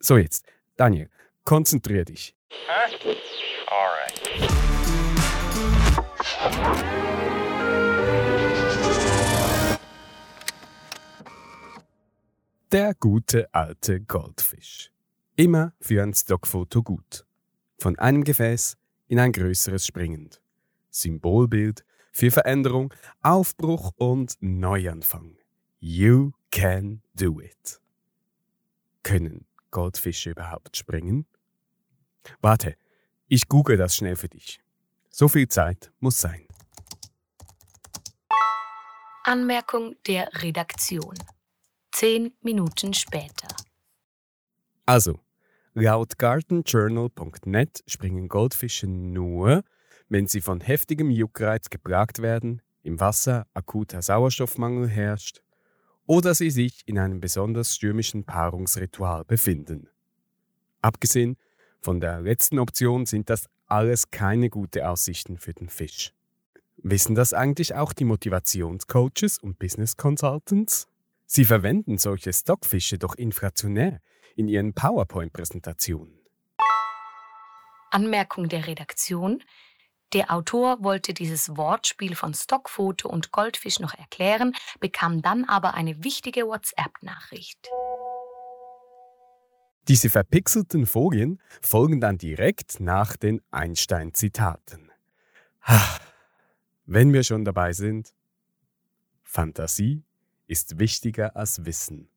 So jetzt, Daniel, konzentrier dich. Huh? Alright. Der gute alte Goldfisch. Immer für ein Stockfoto gut. Von einem Gefäß in ein größeres springend. Symbolbild für Veränderung, Aufbruch und Neuanfang. You can do it. Können Goldfische überhaupt springen? Warte, ich google das schnell für dich. So viel Zeit muss sein. Anmerkung der Redaktion. Zehn Minuten später. Also, laut gardenjournal.net springen Goldfische nur, wenn sie von heftigem Juckreiz geplagt werden, im Wasser akuter Sauerstoffmangel herrscht oder sie sich in einem besonders stürmischen Paarungsritual befinden. Abgesehen von der letzten Option sind das alles keine gute Aussichten für den Fisch. Wissen das eigentlich auch die Motivationscoaches und Business Consultants? Sie verwenden solche Stockfische doch inflationär in ihren PowerPoint-Präsentationen. Anmerkung der Redaktion. Der Autor wollte dieses Wortspiel von Stockfoto und Goldfisch noch erklären, bekam dann aber eine wichtige WhatsApp-Nachricht. Diese verpixelten Folien folgen dann direkt nach den Einstein-Zitaten. Wenn wir schon dabei sind, Fantasie ist wichtiger als Wissen,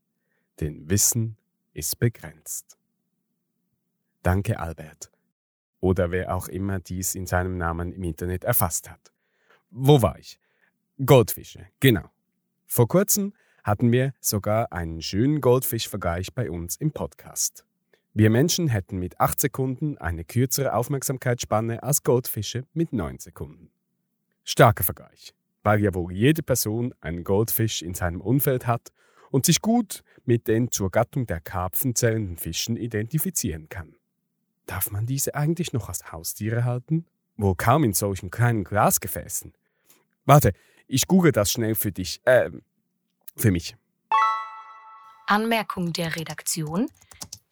denn Wissen ist begrenzt. Danke, Albert. Oder wer auch immer dies in seinem Namen im Internet erfasst hat. Wo war ich? Goldfische, genau. Vor kurzem hatten wir sogar einen schönen Goldfischvergleich bei uns im Podcast. Wir Menschen hätten mit 8 Sekunden eine kürzere Aufmerksamkeitsspanne als Goldfische mit 9 Sekunden. Starker Vergleich, weil ja wohl jede Person einen Goldfisch in seinem Umfeld hat und sich gut mit den zur Gattung der Karpfen zählenden Fischen identifizieren kann. Darf man diese eigentlich noch als Haustiere halten? Wohl kaum in solchen kleinen Glasgefäßen. Warte, ich google das schnell für dich. Äh, für mich. Anmerkung der Redaktion.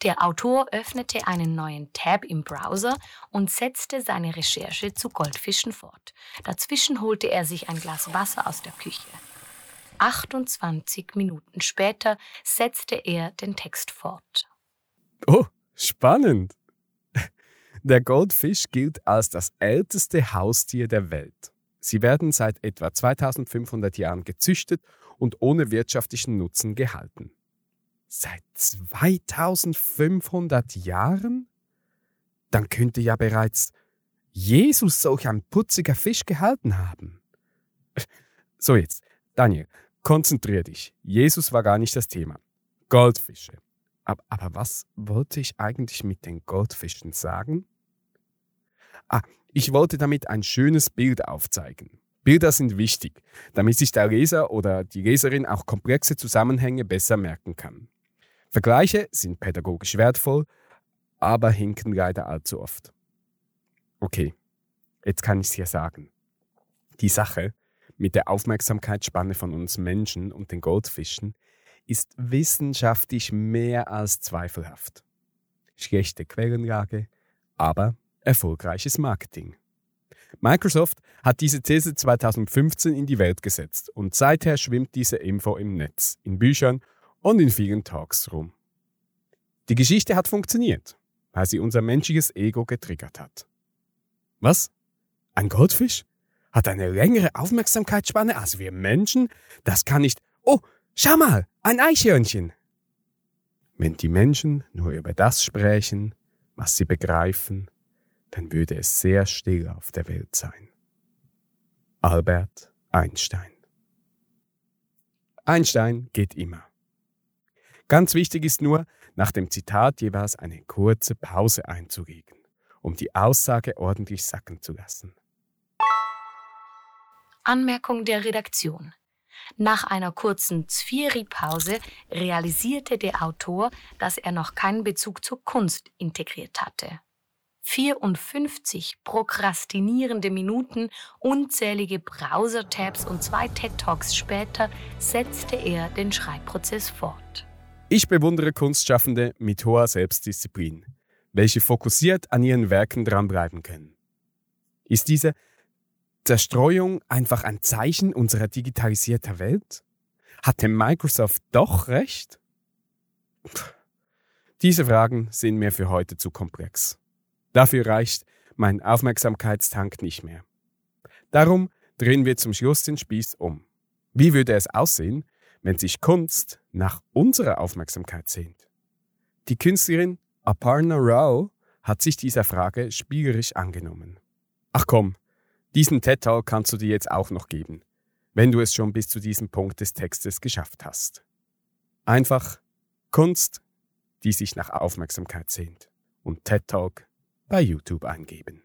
Der Autor öffnete einen neuen Tab im Browser und setzte seine Recherche zu Goldfischen fort. Dazwischen holte er sich ein Glas Wasser aus der Küche. 28 Minuten später setzte er den Text fort. Oh, spannend. Der Goldfisch gilt als das älteste Haustier der Welt. Sie werden seit etwa 2500 Jahren gezüchtet und ohne wirtschaftlichen Nutzen gehalten. Seit 2500 Jahren? Dann könnte ja bereits Jesus solch ein putziger Fisch gehalten haben. So jetzt, Daniel, konzentrier dich. Jesus war gar nicht das Thema. Goldfische. Aber, aber was wollte ich eigentlich mit den Goldfischen sagen? Ah, ich wollte damit ein schönes Bild aufzeigen. Bilder sind wichtig, damit sich der Leser oder die Leserin auch komplexe Zusammenhänge besser merken kann. Vergleiche sind pädagogisch wertvoll, aber hinken leider allzu oft. Okay, jetzt kann ich es hier sagen. Die Sache mit der Aufmerksamkeitsspanne von uns Menschen und den Goldfischen ist wissenschaftlich mehr als zweifelhaft. Schlechte Quellenlage, aber erfolgreiches Marketing. Microsoft hat diese These 2015 in die Welt gesetzt und seither schwimmt diese Info im Netz, in Büchern und in vielen Talks rum. Die Geschichte hat funktioniert, weil sie unser menschliches Ego getriggert hat. Was? Ein Goldfisch? Hat eine längere Aufmerksamkeitsspanne als wir Menschen? Das kann nicht. Oh, schau mal, ein Eichhörnchen. Wenn die Menschen nur über das sprechen, was sie begreifen, dann würde es sehr still auf der Welt sein. Albert Einstein Einstein geht immer. Ganz wichtig ist nur, nach dem Zitat jeweils eine kurze Pause einzulegen, um die Aussage ordentlich sacken zu lassen. Anmerkung der Redaktion. Nach einer kurzen Zvieri-Pause realisierte der Autor, dass er noch keinen Bezug zur Kunst integriert hatte. 54 prokrastinierende Minuten, unzählige Browser-Tabs und zwei TED-Talks später setzte er den Schreibprozess fort. Ich bewundere Kunstschaffende mit hoher Selbstdisziplin, welche fokussiert an ihren Werken dranbleiben können. Ist diese Zerstreuung einfach ein Zeichen unserer digitalisierten Welt? Hatte Microsoft doch recht? Diese Fragen sind mir für heute zu komplex. Dafür reicht mein Aufmerksamkeitstank nicht mehr. Darum drehen wir zum Schluss den Spieß um. Wie würde es aussehen, wenn sich Kunst nach unserer Aufmerksamkeit sehnt? Die Künstlerin Aparna Rao hat sich dieser Frage spielerisch angenommen. Ach komm, diesen TED-Talk kannst du dir jetzt auch noch geben, wenn du es schon bis zu diesem Punkt des Textes geschafft hast. Einfach Kunst, die sich nach Aufmerksamkeit sehnt und TED-Talk bei YouTube eingeben.